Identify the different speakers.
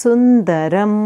Speaker 1: सुन्दरम्।